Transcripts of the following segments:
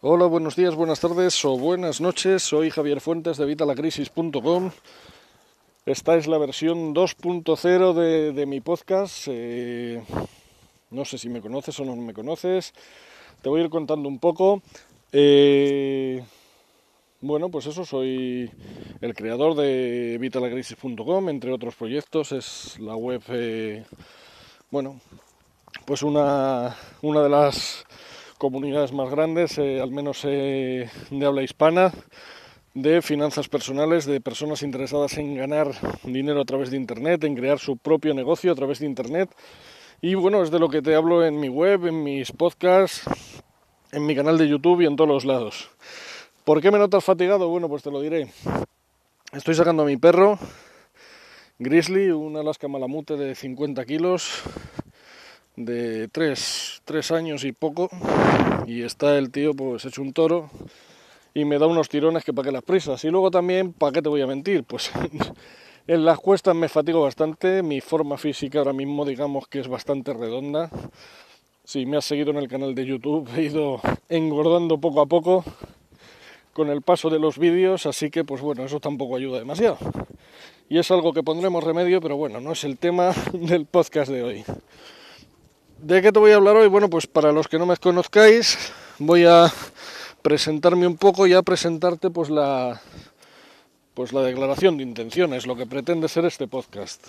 Hola, buenos días, buenas tardes o buenas noches. Soy Javier Fuentes de Vitalacrisis.com. Esta es la versión 2.0 de, de, mi podcast. Eh, no sé si me conoces o no me conoces. Te voy a ir contando un poco. Eh, bueno, pues eso, soy el creador de Vitalacrisis.com, entre otros proyectos. Es la web, eh, bueno, pues una, una de las comunidades más grandes, eh, al menos eh, de habla hispana, de finanzas personales, de personas interesadas en ganar dinero a través de Internet, en crear su propio negocio a través de Internet. Y bueno, es de lo que te hablo en mi web, en mis podcasts, en mi canal de YouTube y en todos los lados. ¿Por qué me notas fatigado? Bueno, pues te lo diré. Estoy sacando a mi perro, Grizzly, un Alaska Malamute de 50 kilos, de tres, tres años y poco y está el tío pues hecho un toro y me da unos tirones que para que las prisas. Y luego también para qué te voy a mentir pues en las cuestas me fatigo bastante mi forma física ahora mismo digamos que es bastante redonda. Si me has seguido en el canal de YouTube he ido engordando poco a poco con el paso de los vídeos así que pues bueno eso tampoco ayuda demasiado. Y es algo que pondremos remedio pero bueno no es el tema del podcast de hoy ¿De qué te voy a hablar hoy? Bueno, pues para los que no me conozcáis, voy a presentarme un poco y a presentarte pues la pues la declaración de intenciones, lo que pretende ser este podcast.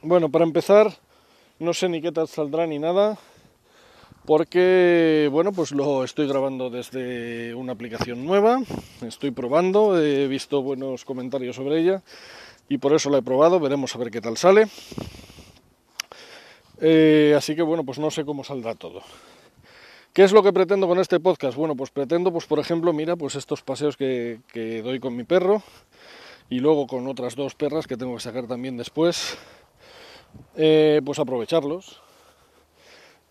Bueno, para empezar, no sé ni qué tal saldrá ni nada, porque bueno, pues lo estoy grabando desde una aplicación nueva, estoy probando, he visto buenos comentarios sobre ella y por eso la he probado, veremos a ver qué tal sale. Eh, así que bueno, pues no sé cómo saldrá todo. ¿Qué es lo que pretendo con este podcast? Bueno, pues pretendo, pues por ejemplo, mira, pues estos paseos que, doy con mi perro y luego con otras dos perras que tengo que sacar también después, eh, pues aprovecharlos.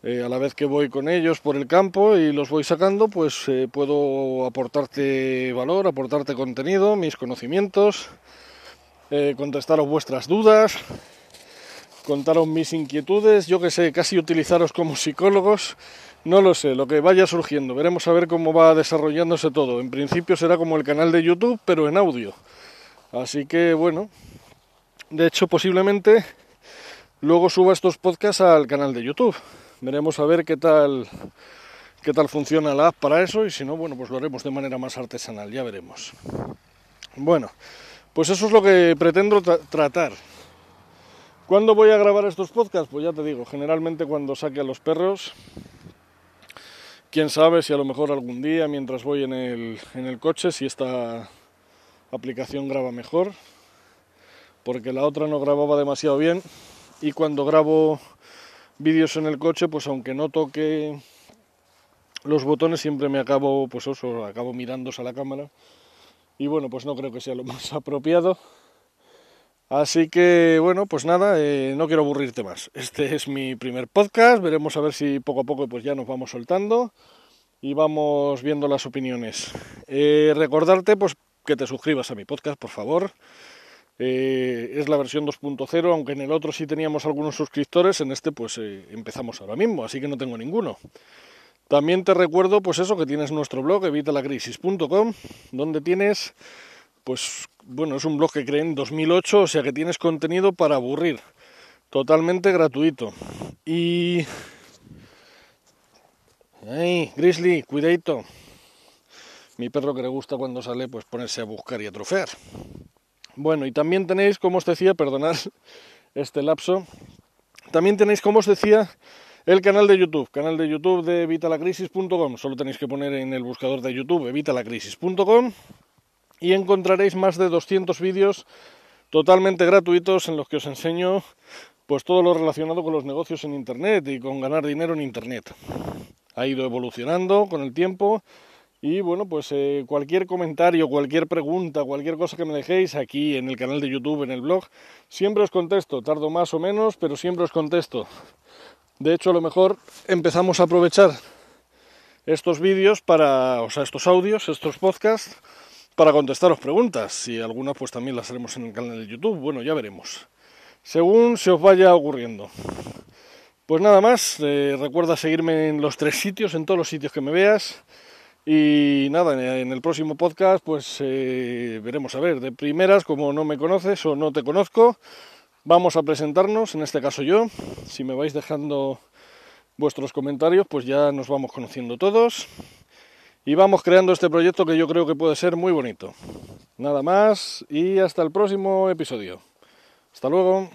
Eh, a la vez que voy con ellos por el campo y los voy sacando, pues puedo aportarte valor, aportarte contenido, mis conocimientos, contestaros vuestras dudas, contaros mis inquietudes, yo que sé, casi utilizaros como psicólogos, no lo sé, lo que vaya surgiendo, veremos a ver cómo va desarrollándose todo. En principio será como el canal de YouTube, pero en audio. Así que bueno, de hecho posiblemente luego suba estos podcasts al canal de YouTube. Veremos a ver qué tal qué tal funciona la app para eso y si no, bueno, pues lo haremos de manera más artesanal, ya veremos. Bueno, pues eso es lo que pretendo tra tratar. ¿Cuándo voy a grabar estos podcasts? Pues ya te digo, generalmente cuando saque a los perros. Quién sabe si a lo mejor algún día mientras voy en el, en el coche, si esta aplicación graba mejor. Porque la otra no grababa demasiado bien. Y cuando grabo vídeos en el coche, pues aunque no toque los botones, siempre me acabo, pues eso, acabo mirándose a la cámara. Y bueno, pues no creo que sea lo más apropiado. Así que bueno, pues nada, eh, no quiero aburrirte más. Este es mi primer podcast, veremos a ver si poco a poco pues ya nos vamos soltando y vamos viendo las opiniones. Eh, recordarte pues que te suscribas a mi podcast, por favor. Eh, es la versión 2.0, aunque en el otro sí teníamos algunos suscriptores, en este pues empezamos ahora mismo, así que no tengo ninguno. También te recuerdo pues eso que tienes nuestro blog evitalacrisis.com, donde tienes pues bueno, es un blog que creé en 2008, o sea que tienes contenido para aburrir, totalmente gratuito. Y... ¡Ay, Grizzly, cuidadito! Mi perro que le gusta cuando sale, pues ponerse a buscar y a trofear. Bueno, y también tenéis, como os decía, perdonad este lapso, también tenéis, como os decía, el canal de YouTube, canal de YouTube de evitalacrisis.com. Solo tenéis que poner en el buscador de YouTube evitalacrisis.com y encontraréis más de 200 vídeos totalmente gratuitos en los que os enseño pues todo lo relacionado con los negocios en internet y con ganar dinero en internet. Ha ido evolucionando con el tiempo y bueno, pues eh, cualquier comentario, cualquier pregunta, cualquier cosa que me dejéis aquí en el canal de YouTube, en el blog, siempre os contesto, tardo más o menos, pero siempre os contesto. De hecho, a lo mejor empezamos a aprovechar estos vídeos para, o sea, estos audios, estos podcasts, para contestaros preguntas y algunas pues también las haremos en el canal de YouTube. Bueno, ya veremos. Según se os vaya ocurriendo. Pues nada más, eh, recuerda seguirme en los tres sitios, en todos los sitios que me veas. Y nada, en el próximo podcast pues eh, veremos a ver, de primeras, como no me conoces o no te conozco, vamos a presentarnos, en este caso yo, si me vais dejando vuestros comentarios pues ya nos vamos conociendo todos y vamos creando este proyecto que yo creo que puede ser muy bonito. Nada más y hasta el próximo episodio. Hasta luego.